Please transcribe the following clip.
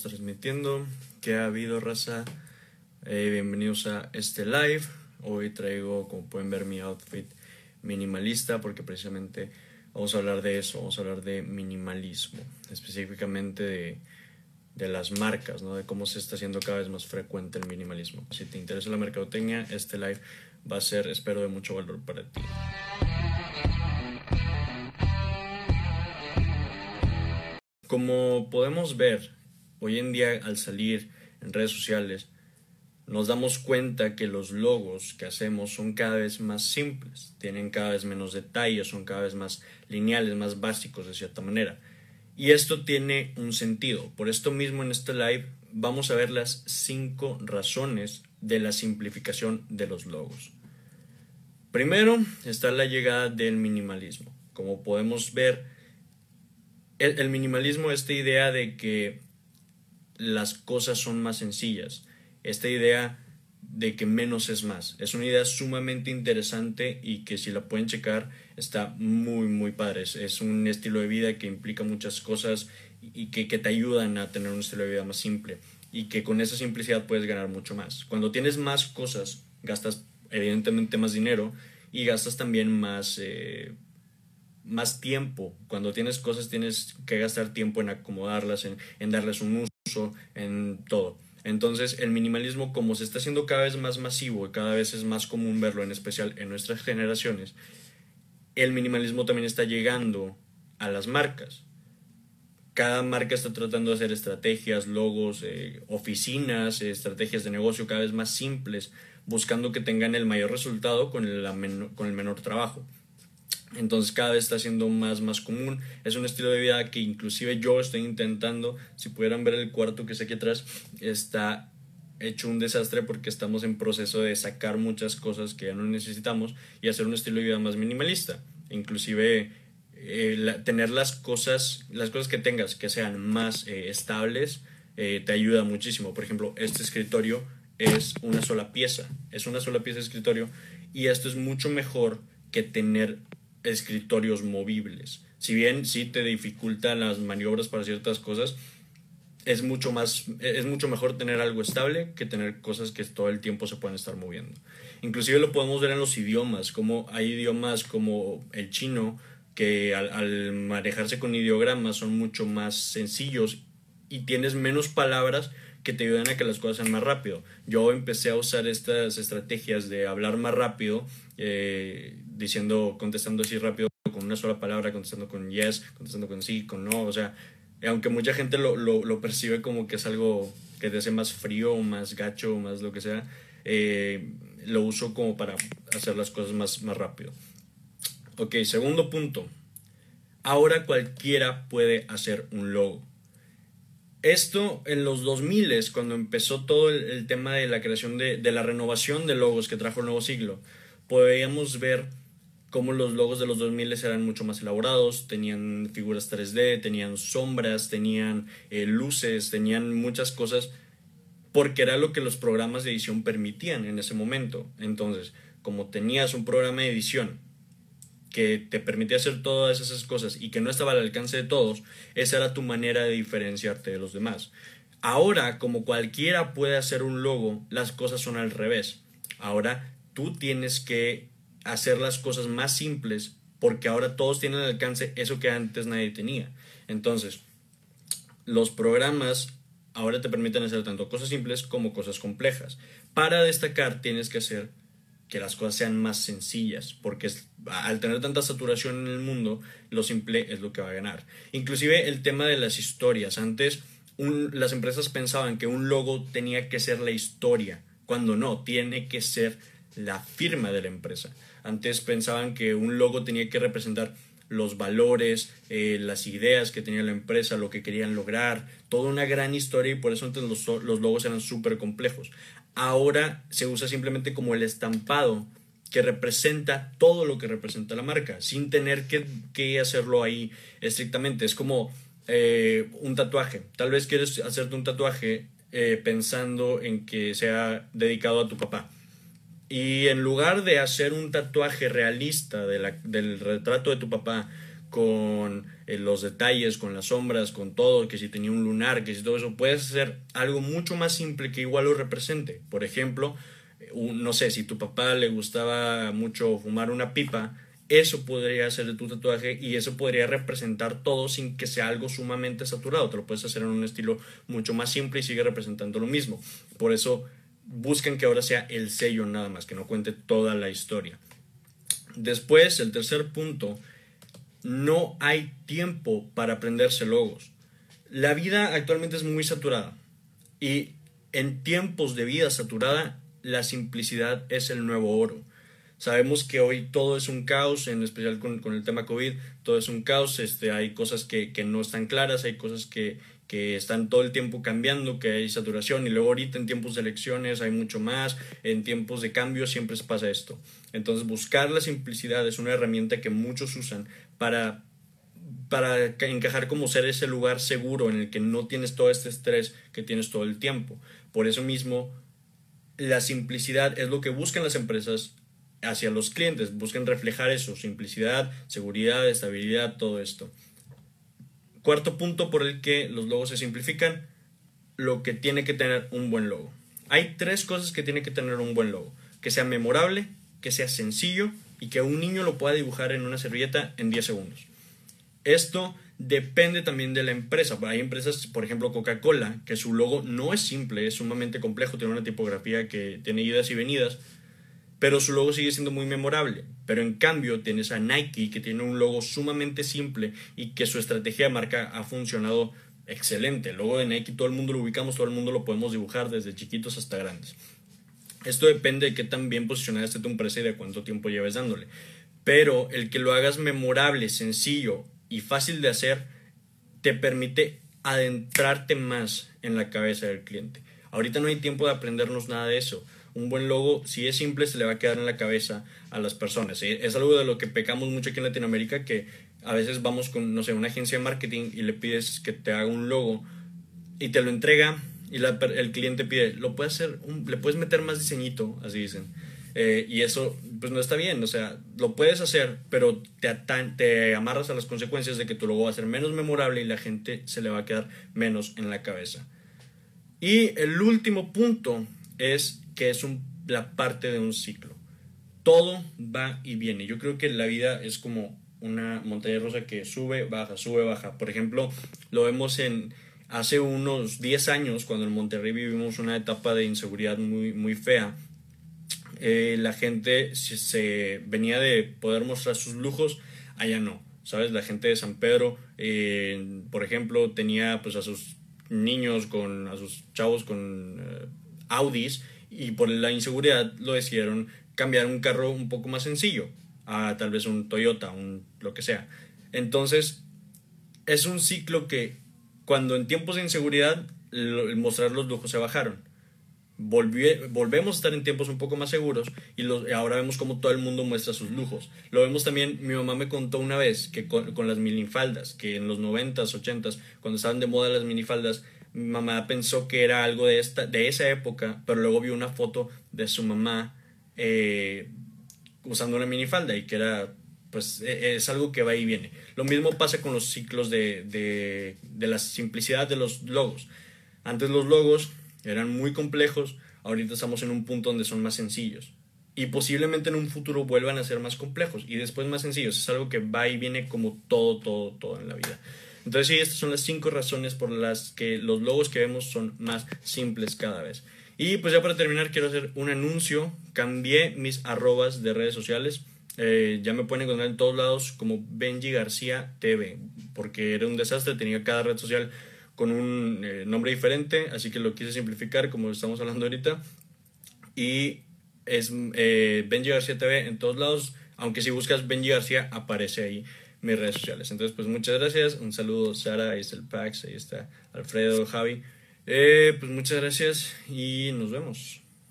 transmitiendo. ¿Qué ha habido, raza? Eh, bienvenidos a este live. Hoy traigo, como pueden ver, mi outfit minimalista porque precisamente vamos a hablar de eso, vamos a hablar de minimalismo, específicamente de, de las marcas, ¿no? de cómo se está haciendo cada vez más frecuente el minimalismo. Si te interesa la mercadotecnia, este live va a ser, espero, de mucho valor para ti. Como podemos ver, hoy en día al salir en redes sociales, nos damos cuenta que los logos que hacemos son cada vez más simples, tienen cada vez menos detalles, son cada vez más lineales, más básicos de cierta manera. Y esto tiene un sentido. Por esto mismo en este live vamos a ver las cinco razones de la simplificación de los logos. Primero está la llegada del minimalismo. Como podemos ver, el, minimalismo, esta idea de que las cosas son más sencillas, esta idea de que menos es más. Es una idea sumamente interesante y que si la pueden checar está muy, muy padre. Es, un estilo de vida que implica muchas cosas y que, que, te ayudan a tener un estilo de vida más simple y que con esa simplicidad puedes ganar mucho más. Cuando tienes más cosas, gastas evidentemente más dinero y gastas también más... Eh, más tiempo. Cuando tienes cosas tienes que gastar tiempo en acomodarlas, en, darles un uso, en todo. Entonces el minimalismo como se está haciendo cada vez más masivo y cada vez es más común verlo, en especial en nuestras generaciones, el minimalismo también está llegando a las marcas. Cada marca está tratando de hacer estrategias, logos, eh, oficinas, estrategias de negocio cada vez más simples, buscando que tengan el mayor resultado con el menor trabajo. Entonces cada vez está siendo más, más común. Es un estilo de vida que inclusive yo estoy intentando. Si pudieran ver el cuarto que está aquí atrás, está hecho un desastre porque estamos en proceso de sacar muchas cosas que ya no necesitamos y hacer un estilo de vida más minimalista. Inclusive eh, tener las cosas, las cosas que tengas que sean más eh, estables eh, te ayuda muchísimo. Por ejemplo, este escritorio es una sola pieza. Es una sola pieza de escritorio y esto es mucho mejor que tener escritorios movibles. Si bien sí te dificultan las maniobras para ciertas cosas, es mucho más es mucho mejor tener algo estable que tener cosas que todo el tiempo se pueden estar moviendo. Inclusive lo podemos ver en los idiomas, como hay idiomas como el chino que al, manejarse con ideogramas son mucho más sencillos y tienes menos palabras que te ayudan a que las cosas sean más rápido. Yo empecé a usar estas estrategias de hablar más rápido eh, diciendo, contestando así rápido con una sola palabra, contestando con yes, contestando con sí, con no, o sea, aunque mucha gente lo, lo, percibe como que es algo que te hace más frío, más gacho, más lo que sea, eh, lo uso como para hacer las cosas más, más rápido. Ok, segundo punto. Ahora cualquiera puede hacer un logo. Esto en los 2000, cuando empezó todo el, tema de la creación de, de, la renovación de logos que trajo el nuevo siglo, podíamos ver cómo los logos de los 2000 eran mucho más elaborados, tenían figuras 3D, tenían sombras, tenían eh, luces, tenían muchas cosas, porque era lo que los programas de edición permitían en ese momento. Entonces, como tenías un programa de edición que te permitía hacer todas esas cosas y que no estaba al alcance de todos, esa era tu manera de diferenciarte de los demás. Ahora, como cualquiera puede hacer un logo, las cosas son al revés. Ahora tú tienes que hacer las cosas más simples porque ahora todos tienen al alcance eso que antes nadie tenía. Entonces, los programas ahora te permiten hacer tanto cosas simples como cosas complejas. Para destacar tienes que hacer que las cosas sean más sencillas, porque al tener tanta saturación en el mundo, lo simple es lo que va a ganar. Inclusive el tema de las historias. Antes las empresas pensaban que un logo tenía que ser la historia, cuando no, tiene que ser la firma de la empresa. Antes pensaban que un logo tenía que representar los valores, eh, las ideas que tenía la empresa, lo que querían lograr, toda una gran historia y por eso antes los, los logos eran súper complejos. Ahora se usa simplemente como el estampado que representa todo lo que representa la marca, sin tener que, que hacerlo ahí estrictamente. Es como eh, un tatuaje. Tal vez quieres hacerte un tatuaje eh, pensando en que sea dedicado a tu papá y en lugar de hacer un tatuaje realista del retrato de tu papá con eh, los detalles, con las sombras, con todo, que si tenía un lunar, que si todo eso, puedes hacer algo mucho más simple que igual lo represente. Por ejemplo, no sé, si tu papá le gustaba mucho fumar una pipa, eso podría ser de tu tatuaje y eso podría representar todo sin que sea algo sumamente saturado. Te lo puedes hacer en un estilo mucho más simple y sigue representando lo mismo. Por eso buscan que ahora sea el sello nada más, que no cuente toda la historia. Después, el tercer punto no hay tiempo para aprenderse logos. La vida actualmente es muy saturada y en tiempos de vida saturada la simplicidad es el nuevo oro. Sabemos que hoy todo es un caos, en especial con, el tema COVID, todo es un caos, este, hay cosas que, no están claras, hay cosas que, que están todo el tiempo cambiando, que hay saturación y luego ahorita en tiempos de elecciones hay mucho más, en tiempos de cambio siempre pasa esto. Entonces buscar la simplicidad es una herramienta que muchos usan para, para encajar como ser ese lugar seguro en el que no tienes todo este estrés que tienes todo el tiempo. Por eso mismo, la simplicidad es lo que buscan las empresas hacia los clientes, buscan reflejar eso, simplicidad, seguridad, estabilidad, todo esto. Cuarto punto por el que los logos se simplifican, lo que tiene que tener un buen logo. Hay tres cosas que tiene que tener un buen logo. Que sea memorable, que sea sencillo y que un niño lo pueda dibujar en una servilleta en 10 segundos. Esto depende también de la empresa. Hay empresas, por ejemplo Coca-Cola, que su logo no es simple, es sumamente complejo, tiene una tipografía que tiene idas y venidas, pero su logo sigue siendo muy memorable. Pero en cambio tienes a Nike, que tiene un logo sumamente simple y que su estrategia de marca ha funcionado excelente. El logo de Nike todo el mundo lo ubicamos, todo el mundo lo podemos dibujar desde chiquitos hasta grandes. Esto depende de qué tan bien posicionada esté tu empresa y de cuánto tiempo lleves dándole. Pero el que lo hagas memorable, sencillo y fácil de hacer, te permite adentrarte más en la cabeza del cliente. Ahorita no hay tiempo de aprendernos nada de eso. Un buen logo, si es simple, se le va a quedar en la cabeza a las personas. Es algo de lo que pecamos mucho aquí en Latinoamérica, que a veces vamos con, no sé, una agencia de marketing y le pides que te haga un logo y te lo entrega y el cliente pide, lo puedes hacer, le puedes meter más diseñito, así dicen. Eh, y eso, pues no está bien, o sea, lo puedes hacer, pero te, te amarras a las consecuencias de que tu logo va a ser menos memorable y la gente se le va a quedar menos en la cabeza. Y el último punto es que es un, la parte de un ciclo. Todo va y viene. Yo creo que la vida es como una montaña rusa que sube, baja, sube, baja. Por ejemplo, lo vemos en hace unos 10 años, cuando en Monterrey vivimos una etapa de inseguridad muy, muy fea, eh, la gente se, venía de poder mostrar sus lujos, allá no. ¿Sabes? La gente de San Pedro, eh, por ejemplo, tenía pues a sus niños con, a sus chavos con eh, Audis y por la inseguridad lo decidieron cambiar un carro un poco más sencillo a tal vez un Toyota, un lo que sea. Entonces, es un ciclo que cuando en tiempos de inseguridad el mostrar los lujos se bajaron. volvemos a estar en tiempos un poco más seguros y ahora vemos como todo el mundo muestra sus lujos. Lo vemos también, mi mamá me contó una vez que con, las minifaldas, que en los 90s, 80s, cuando estaban de moda las minifaldas, mamá pensó que era algo de, esta, de esa época, pero luego vio una foto de su mamá eh, usando una minifalda y que era pues e, es algo que va y viene. Lo mismo pasa con los ciclos de, de, de, la simplicidad de los logos. Antes los logos eran muy complejos, ahorita estamos en un punto donde son más sencillos. Y posiblemente en un futuro vuelvan a ser más complejos y después más sencillos. Es algo que va y viene como todo, todo, todo en la vida. Entonces sí, estas son las cinco razones por las que los logos que vemos son más simples cada vez. Y pues ya para terminar quiero hacer un anuncio. Cambié mis arrobas de redes sociales eh, ya me pueden encontrar en todos lados como Benji García TV, porque era un desastre, tenía cada red social con un eh, nombre diferente, así que lo quise simplificar como estamos hablando ahorita. Y es eh, Benji García TV en todos lados, aunque si buscas Benji García aparece ahí mis redes sociales. Entonces, pues muchas gracias, un saludo Sara, ahí está el Pax, ahí está Alfredo, Javi. pues muchas gracias y nos vemos.